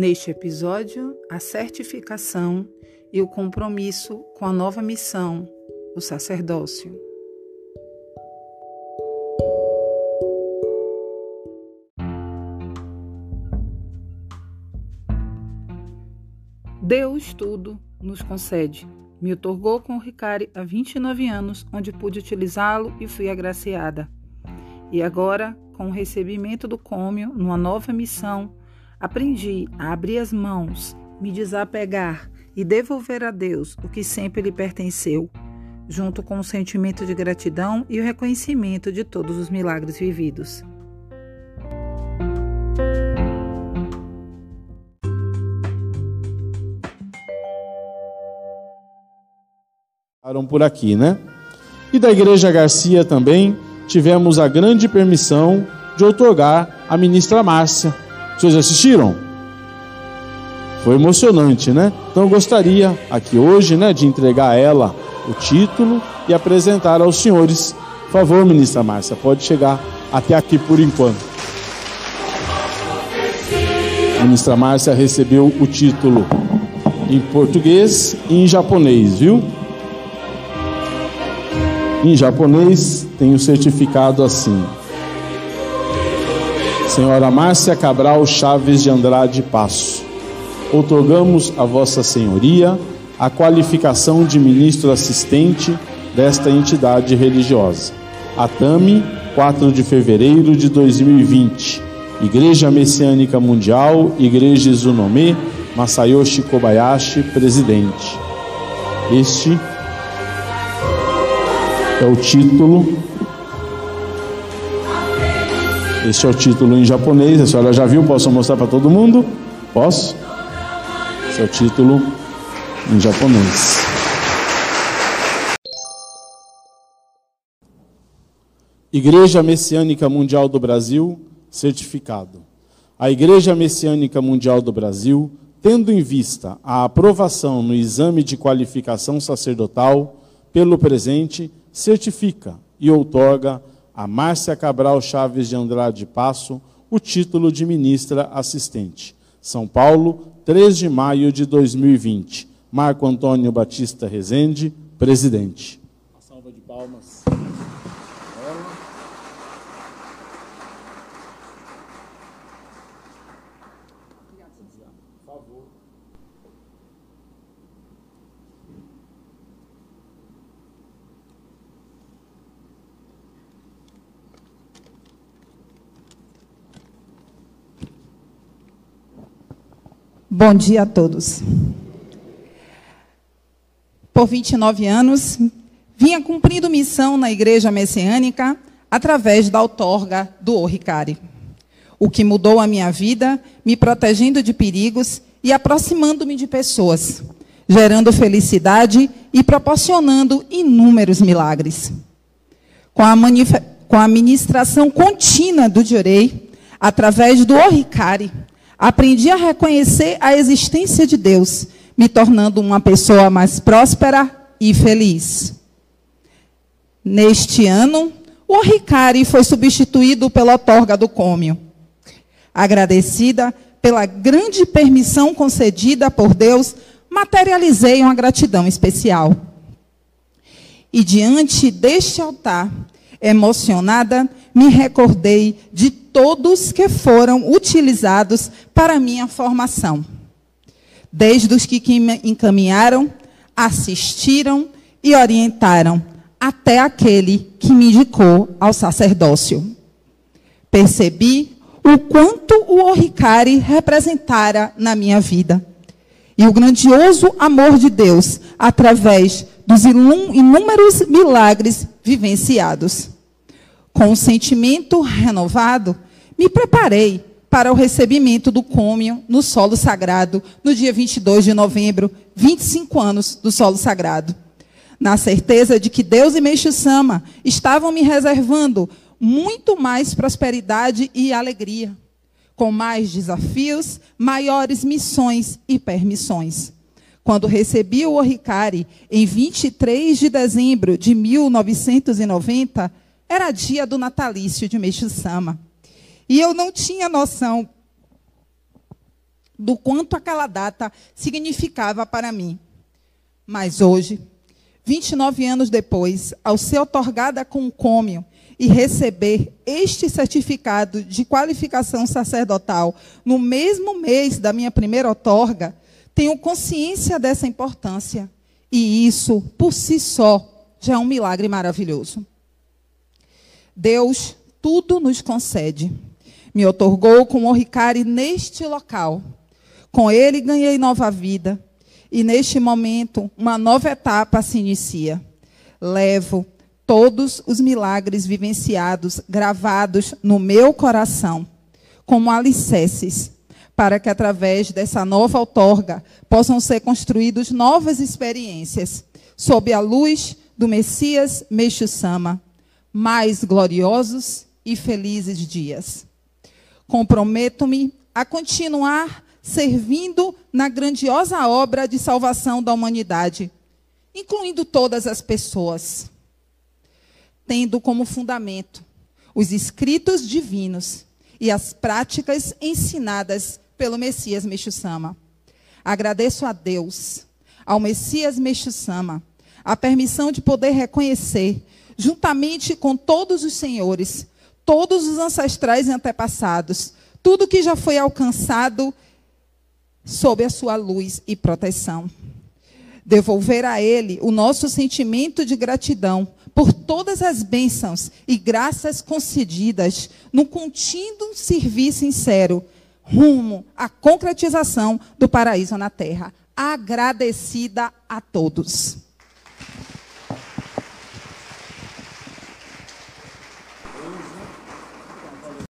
Neste episódio, a certificação e o compromisso com a nova missão, o sacerdócio. Deus tudo nos concede. Me otorgou com o Ricari há 29 anos, onde pude utilizá-lo e fui agraciada. E agora, com o recebimento do cômio, numa nova missão, aprendi a abrir as mãos, me desapegar e devolver a Deus o que sempre lhe pertenceu, junto com o sentimento de gratidão e o reconhecimento de todos os milagres vividos. por aqui, né? E da Igreja Garcia também tivemos a grande permissão de otorgar a ministra Márcia. Vocês assistiram? Foi emocionante, né? Então eu gostaria aqui hoje, né, de entregar a ela o título e apresentar aos senhores. Por favor, ministra Márcia, pode chegar até aqui por enquanto. A ministra Márcia recebeu o título em português e em japonês, viu? Em japonês tem o certificado assim: Senhora Márcia Cabral Chaves de Andrade Passo, otorgamos a Vossa Senhoria a qualificação de ministro assistente desta entidade religiosa. Atame, 4 de fevereiro de 2020. Igreja Messiânica Mundial, Igreja Izunome, Masayoshi Kobayashi, presidente. Este é o título. Este é o título em japonês. A senhora já viu? Posso mostrar para todo mundo? Posso? Esse é o título em japonês. Igreja Messiânica Mundial do Brasil, certificado. A Igreja Messiânica Mundial do Brasil, tendo em vista a aprovação no exame de qualificação sacerdotal pelo presente, certifica e outorga a Márcia Cabral Chaves de Andrade Passo o título de ministra assistente. São Paulo, 3 de maio de 2020. Marco Antônio Batista Rezende, presidente. Uma salva de palmas. Bom dia a todos. Por 29 anos, vinha cumprindo missão na Igreja Messiânica através da outorga do Orricari. O que mudou a minha vida, me protegendo de perigos e aproximando-me de pessoas, gerando felicidade e proporcionando inúmeros milagres. Com a, com a ministração contínua do Diorei, através do Orricari, Aprendi a reconhecer a existência de Deus, me tornando uma pessoa mais próspera e feliz. Neste ano, o Ricari foi substituído pela outorga do Cômio. Agradecida pela grande permissão concedida por Deus, materializei uma gratidão especial. E diante deste altar, emocionada, me recordei de todos que foram utilizados para minha formação. Desde os que me encaminharam, assistiram e orientaram, até aquele que me indicou ao sacerdócio. Percebi o quanto o Orricari representara na minha vida. E o grandioso amor de Deus através dos inúmeros milagres vivenciados. Com um sentimento renovado, me preparei para o recebimento do cômio no solo sagrado, no dia 22 de novembro, 25 anos do solo sagrado. Na certeza de que Deus e Meixo Sama estavam me reservando muito mais prosperidade e alegria, com mais desafios, maiores missões e permissões. Quando recebi o Oricari, em 23 de dezembro de 1990, era dia do natalício de Meixo Sama. E eu não tinha noção do quanto aquela data significava para mim. Mas hoje, 29 anos depois, ao ser otorgada com o cômio e receber este certificado de qualificação sacerdotal no mesmo mês da minha primeira outorga, tenho consciência dessa importância. E isso, por si só, já é um milagre maravilhoso. Deus tudo nos concede. Me otorgou com o Ricari neste local. Com ele ganhei nova vida. E neste momento, uma nova etapa se inicia. Levo todos os milagres vivenciados, gravados no meu coração, como alicerces, para que através dessa nova outorga possam ser construídas novas experiências, sob a luz do Messias Meixo Sama, mais gloriosos e felizes dias. Comprometo-me a continuar servindo na grandiosa obra de salvação da humanidade, incluindo todas as pessoas tendo como fundamento os escritos divinos e as práticas ensinadas pelo Messias Meixo-sama. Agradeço a Deus, ao Messias Meixo-sama, a permissão de poder reconhecer, juntamente com todos os senhores, todos os ancestrais e antepassados, tudo que já foi alcançado sob a sua luz e proteção. Devolver a Ele o nosso sentimento de gratidão por todas as bênçãos e graças concedidas no contínuo serviço sincero rumo à concretização do paraíso na terra. Agradecida a todos.